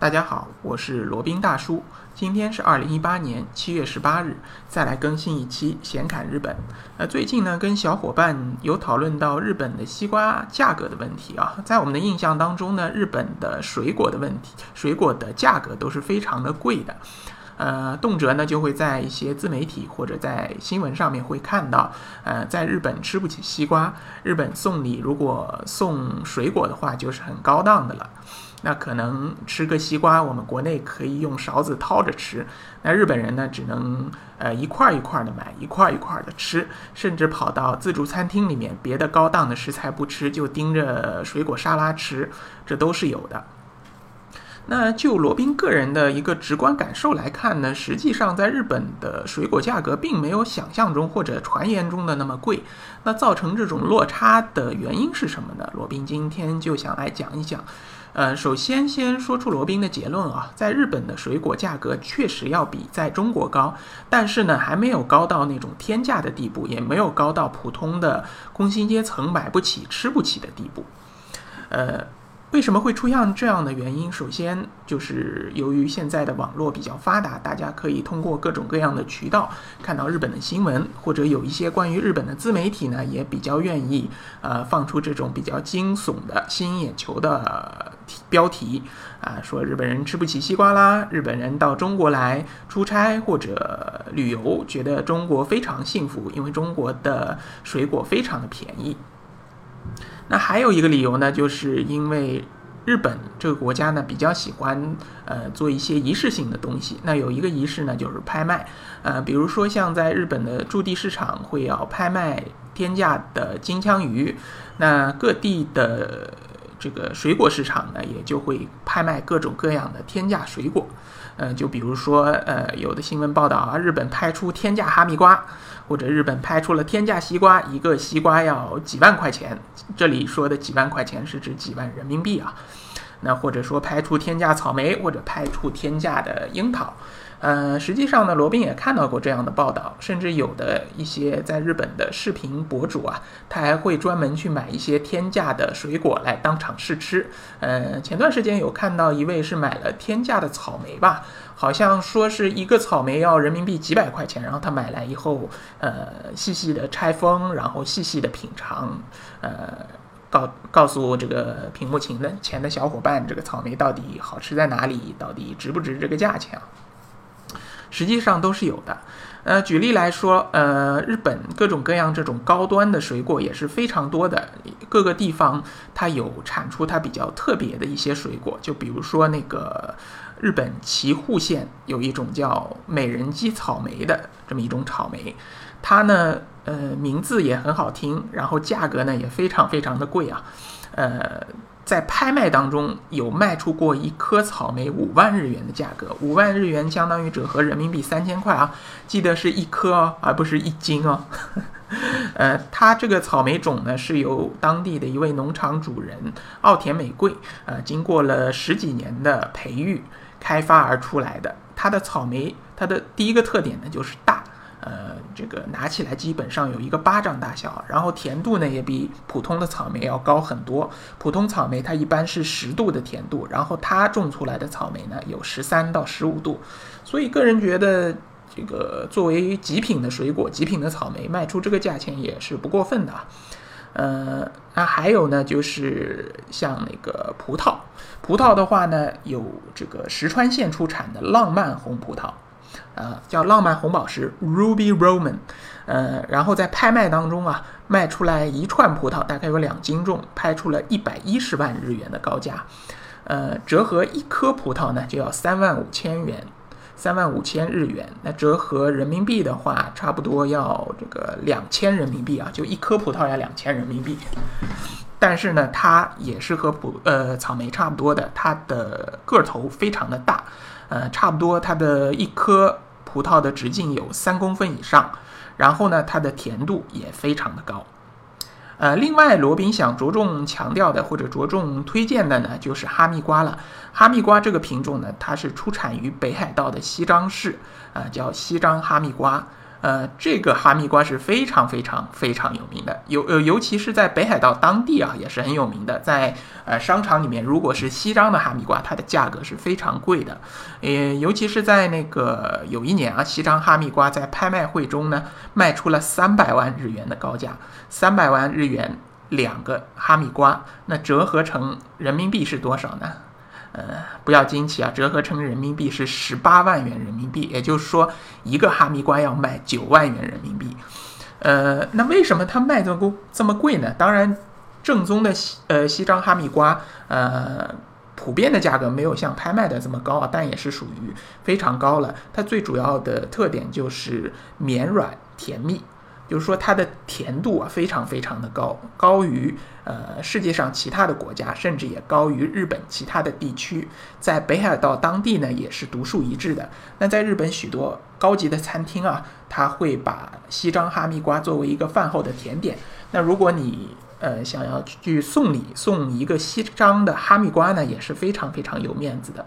大家好，我是罗宾大叔。今天是二零一八年七月十八日，再来更新一期闲侃日本。那，最近呢，跟小伙伴有讨论到日本的西瓜价格的问题啊。在我们的印象当中呢，日本的水果的问题，水果的价格都是非常的贵的。呃，动辄呢就会在一些自媒体或者在新闻上面会看到，呃，在日本吃不起西瓜，日本送礼如果送水果的话，就是很高档的了。那可能吃个西瓜，我们国内可以用勺子掏着吃，那日本人呢，只能呃一块一块的买，一块一块的吃，甚至跑到自助餐厅里面，别的高档的食材不吃，就盯着水果沙拉吃，这都是有的。那就罗宾个人的一个直观感受来看呢，实际上在日本的水果价格并没有想象中或者传言中的那么贵。那造成这种落差的原因是什么呢？罗宾今天就想来讲一讲。呃，首先先说出罗宾的结论啊，在日本的水果价格确实要比在中国高，但是呢，还没有高到那种天价的地步，也没有高到普通的工薪阶层买不起、吃不起的地步。呃。为什么会出现这样的原因？首先就是由于现在的网络比较发达，大家可以通过各种各样的渠道看到日本的新闻，或者有一些关于日本的自媒体呢，也比较愿意呃放出这种比较惊悚的、吸引眼球的标题啊，说日本人吃不起西瓜啦，日本人到中国来出差或者旅游，觉得中国非常幸福，因为中国的水果非常的便宜。那还有一个理由呢，就是因为日本这个国家呢比较喜欢呃做一些仪式性的东西。那有一个仪式呢就是拍卖，呃，比如说像在日本的驻地市场会要拍卖天价的金枪鱼，那各地的这个水果市场呢也就会拍卖各种各样的天价水果。呃，就比如说呃有的新闻报道啊，日本拍出天价哈密瓜。或者日本拍出了天价西瓜，一个西瓜要几万块钱，这里说的几万块钱是指几万人民币啊。那或者说拍出天价草莓，或者拍出天价的樱桃。呃，实际上呢，罗宾也看到过这样的报道，甚至有的一些在日本的视频博主啊，他还会专门去买一些天价的水果来当场试吃。呃，前段时间有看到一位是买了天价的草莓吧，好像说是一个草莓要人民币几百块钱，然后他买来以后，呃，细细的拆封，然后细细的品尝，呃，告告诉这个屏幕前的前的小伙伴，这个草莓到底好吃在哪里，到底值不值这个价钱啊？实际上都是有的，呃，举例来说，呃，日本各种各样这种高端的水果也是非常多的，各个地方它有产出它比较特别的一些水果，就比如说那个日本岐阜县有一种叫美人姬草莓的这么一种草莓，它呢，呃，名字也很好听，然后价格呢也非常非常的贵啊，呃。在拍卖当中有卖出过一颗草莓五万日元的价格，五万日元相当于折合人民币三千块啊，记得是一颗哦，而不是一斤哦。呃，它这个草莓种呢是由当地的一位农场主人奥田美贵，呃，经过了十几年的培育开发而出来的。它的草莓，它的第一个特点呢就是大。呃，这个拿起来基本上有一个巴掌大小，然后甜度呢也比普通的草莓要高很多。普通草莓它一般是十度的甜度，然后它种出来的草莓呢有十三到十五度。所以个人觉得，这个作为极品的水果，极品的草莓卖出这个价钱也是不过分的。呃，那还有呢，就是像那个葡萄，葡萄的话呢，有这个石川县出产的浪漫红葡萄。呃，叫浪漫红宝石 （Ruby Roman），呃，然后在拍卖当中啊，卖出来一串葡萄，大概有两斤重，拍出了一百一十万日元的高价，呃，折合一颗葡萄呢就要三万五千元，三万五千日元，那折合人民币的话，差不多要这个两千人民币啊，就一颗葡萄要两千人民币。但是呢，它也是和葡呃草莓差不多的，它的个头非常的大。呃，差不多它的一颗葡萄的直径有三公分以上，然后呢，它的甜度也非常的高。呃，另外罗宾想着重强调的或者着重推荐的呢，就是哈密瓜了。哈密瓜这个品种呢，它是出产于北海道的西张市，啊，叫西张哈密瓜。呃，这个哈密瓜是非常非常非常有名的，尤呃，尤其是在北海道当地啊，也是很有名的。在呃商场里面，如果是西张的哈密瓜，它的价格是非常贵的。呃，尤其是在那个有一年啊，西张哈密瓜在拍卖会中呢，卖出了三百万日元的高价，三百万日元两个哈密瓜，那折合成人民币是多少呢？呃，不要惊奇啊，折合成人民币是十八万元人民币，也就是说，一个哈密瓜要卖九万元人民币。呃，那为什么它卖这么这么贵呢？当然，正宗的西呃西张哈密瓜，呃，普遍的价格没有像拍卖的这么高啊，但也是属于非常高了。它最主要的特点就是绵软甜蜜。就是说，它的甜度啊非常非常的高，高于呃世界上其他的国家，甚至也高于日本其他的地区。在北海道当地呢，也是独树一帜的。那在日本许多高级的餐厅啊，他会把西张哈密瓜作为一个饭后的甜点。那如果你呃想要去送礼，送一个西张的哈密瓜呢，也是非常非常有面子的。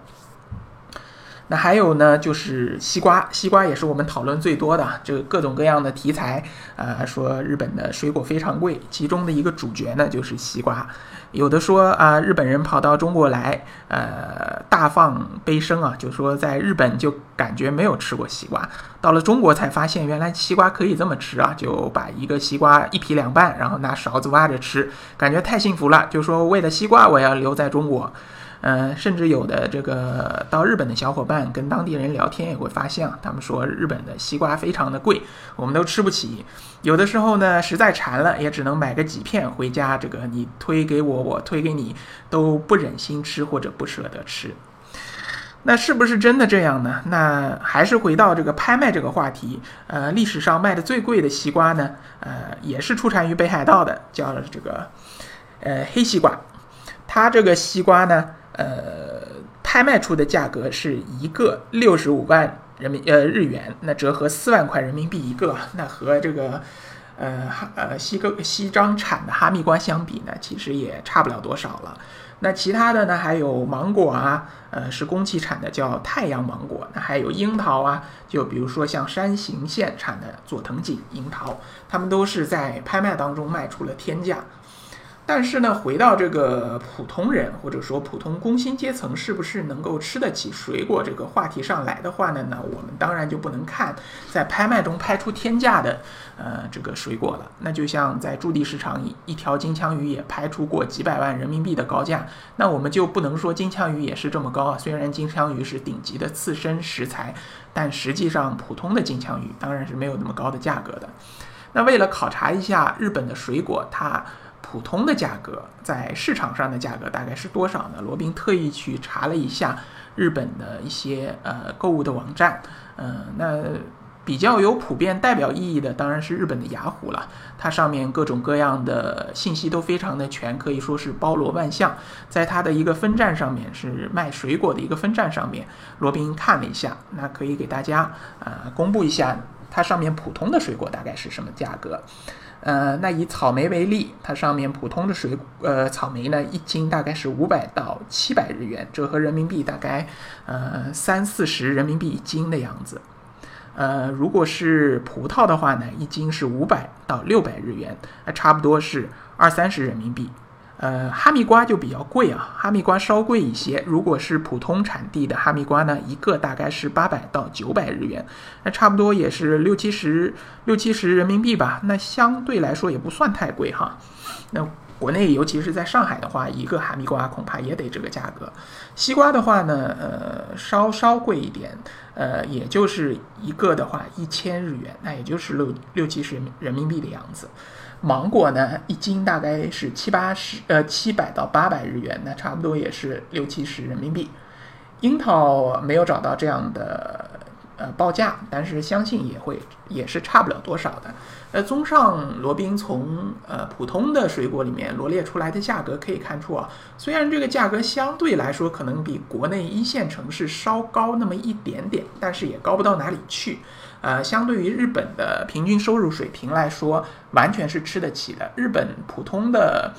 那还有呢，就是西瓜，西瓜也是我们讨论最多的，这个各种各样的题材，啊，说日本的水果非常贵，其中的一个主角呢就是西瓜。有的说啊，日本人跑到中国来，呃，大放悲声啊，就说在日本就感觉没有吃过西瓜，到了中国才发现原来西瓜可以这么吃啊，就把一个西瓜一劈两半，然后拿勺子挖着吃，感觉太幸福了，就说为了西瓜我要留在中国。嗯，甚至有的这个到日本的小伙伴跟当地人聊天也会发现啊，他们说日本的西瓜非常的贵，我们都吃不起。有的时候呢，实在馋了，也只能买个几片回家。这个你推给我，我推给你，都不忍心吃或者不舍得吃。那是不是真的这样呢？那还是回到这个拍卖这个话题。呃，历史上卖的最贵的西瓜呢，呃，也是出产于北海道的，叫这个呃黑西瓜。它这个西瓜呢？呃，拍卖出的价格是一个六十五万人民呃日元，那折合四万块人民币一个，那和这个呃哈呃西个西张产的哈密瓜相比呢，其实也差不了多少了。那其他的呢，还有芒果啊，呃是宫崎产的叫太阳芒果，那还有樱桃啊，就比如说像山形县产的佐藤锦樱桃，他们都是在拍卖当中卖出了天价。但是呢，回到这个普通人或者说普通工薪阶层是不是能够吃得起水果这个话题上来的话呢？那我们当然就不能看在拍卖中拍出天价的呃这个水果了。那就像在驻地市场一一条金枪鱼也拍出过几百万人民币的高价，那我们就不能说金枪鱼也是这么高啊。虽然金枪鱼是顶级的刺身食材，但实际上普通的金枪鱼当然是没有那么高的价格的。那为了考察一下日本的水果，它普通的价格在市场上的价格大概是多少呢？罗宾特意去查了一下日本的一些呃购物的网站，嗯，那比较有普遍代表意义的当然是日本的雅虎了，它上面各种各样的信息都非常的全，可以说是包罗万象。在它的一个分站上面是卖水果的一个分站上面，罗宾看了一下，那可以给大家啊公布一下它上面普通的水果大概是什么价格。呃，那以草莓为例，它上面普通的水呃草莓呢，一斤大概是五百到七百日元，折合人民币大概呃三四十人民币一斤的样子。呃，如果是葡萄的话呢，一斤是五百到六百日元，差不多是二三十人民币。呃，哈密瓜就比较贵啊，哈密瓜稍贵一些。如果是普通产地的哈密瓜呢，一个大概是八百到九百日元，那差不多也是六七十六七十人民币吧。那相对来说也不算太贵哈。那国内尤其是在上海的话，一个哈密瓜恐怕也得这个价格。西瓜的话呢，呃，稍稍贵一点，呃，也就是一个的话一千日元，那也就是六六七十人民币的样子。芒果呢，一斤大概是七八十，呃，七百到八百日元，那差不多也是六七十人民币。樱桃没有找到这样的呃报价，但是相信也会也是差不了多少的。呃，综上罗宾从呃普通的水果里面罗列出来的价格可以看出啊，虽然这个价格相对来说可能比国内一线城市稍高那么一点点，但是也高不到哪里去。呃，相对于日本的平均收入水平来说，完全是吃得起的。日本普通的，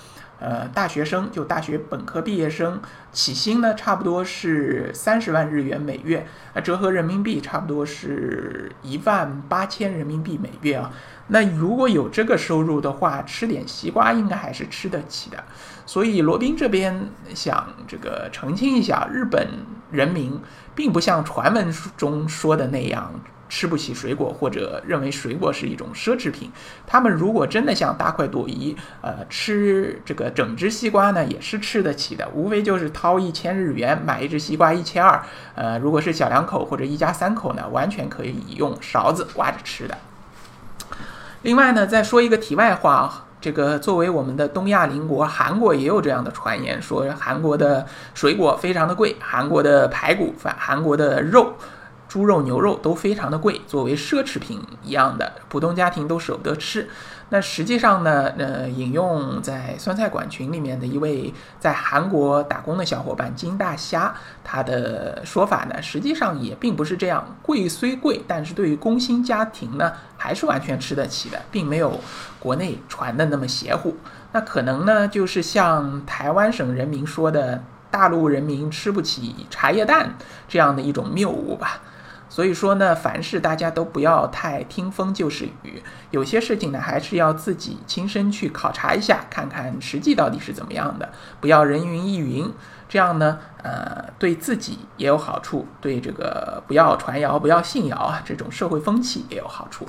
呃，大学生就大学本科毕业生起薪呢，差不多是三十万日元每月，啊，折合人民币差不多是一万八千人民币每月啊。那如果有这个收入的话，吃点西瓜应该还是吃得起的。所以罗宾这边想这个澄清一下，日本人民并不像传闻中说的那样。吃不起水果，或者认为水果是一种奢侈品。他们如果真的想大快朵颐，呃，吃这个整只西瓜呢，也是吃得起的。无非就是掏一千日元买一只西瓜一千二。呃，如果是小两口或者一家三口呢，完全可以用勺子挖着吃的。另外呢，再说一个题外话，这个作为我们的东亚邻国，韩国也有这样的传言，说韩国的水果非常的贵，韩国的排骨、反韩国的肉。猪肉、牛肉都非常的贵，作为奢侈品一样的，普通家庭都舍不得吃。那实际上呢，呃，引用在酸菜馆群里面的一位在韩国打工的小伙伴金大虾，他的说法呢，实际上也并不是这样。贵虽贵，但是对于工薪家庭呢，还是完全吃得起的，并没有国内传的那么邪乎。那可能呢，就是像台湾省人民说的“大陆人民吃不起茶叶蛋”这样的一种谬误吧。所以说呢，凡事大家都不要太听风就是雨，有些事情呢还是要自己亲身去考察一下，看看实际到底是怎么样的，不要人云亦云，这样呢，呃，对自己也有好处，对这个不要传谣、不要信谣啊，这种社会风气也有好处。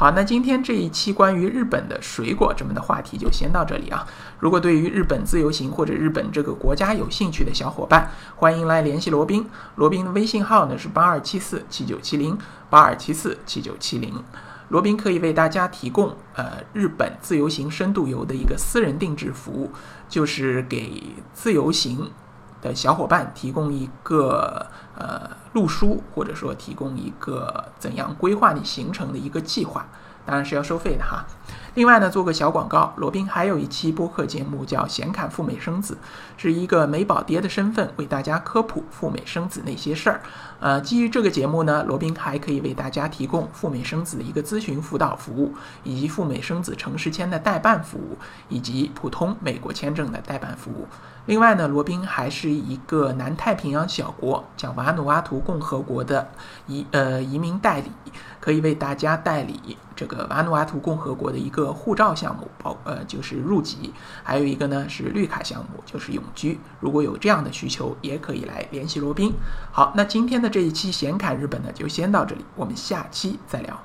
好，那今天这一期关于日本的水果这么的话题就先到这里啊。如果对于日本自由行或者日本这个国家有兴趣的小伙伴，欢迎来联系罗宾。罗宾的微信号呢是八二七四七九七零八二七四七九七零。罗宾可以为大家提供呃日本自由行深度游的一个私人定制服务，就是给自由行。的小伙伴提供一个呃路书，或者说提供一个怎样规划你行程的一个计划，当然是要收费的哈。另外呢，做个小广告，罗宾还有一期播客节目叫《显侃赴美生子》，是一个美宝爹的身份为大家科普赴美生子那些事儿。呃，基于这个节目呢，罗宾还可以为大家提供赴美生子的一个咨询辅导服务，以及赴美生子城市签的代办服务，以及普通美国签证的代办服务。另外呢，罗宾还是一个南太平洋小国叫瓦努阿图共和国的移呃移民代理，可以为大家代理这个瓦努阿图共和国的一个护照项目，包呃就是入籍，还有一个呢是绿卡项目，就是永居。如果有这样的需求，也可以来联系罗宾。好，那今天的这一期显侃日本呢，就先到这里，我们下期再聊。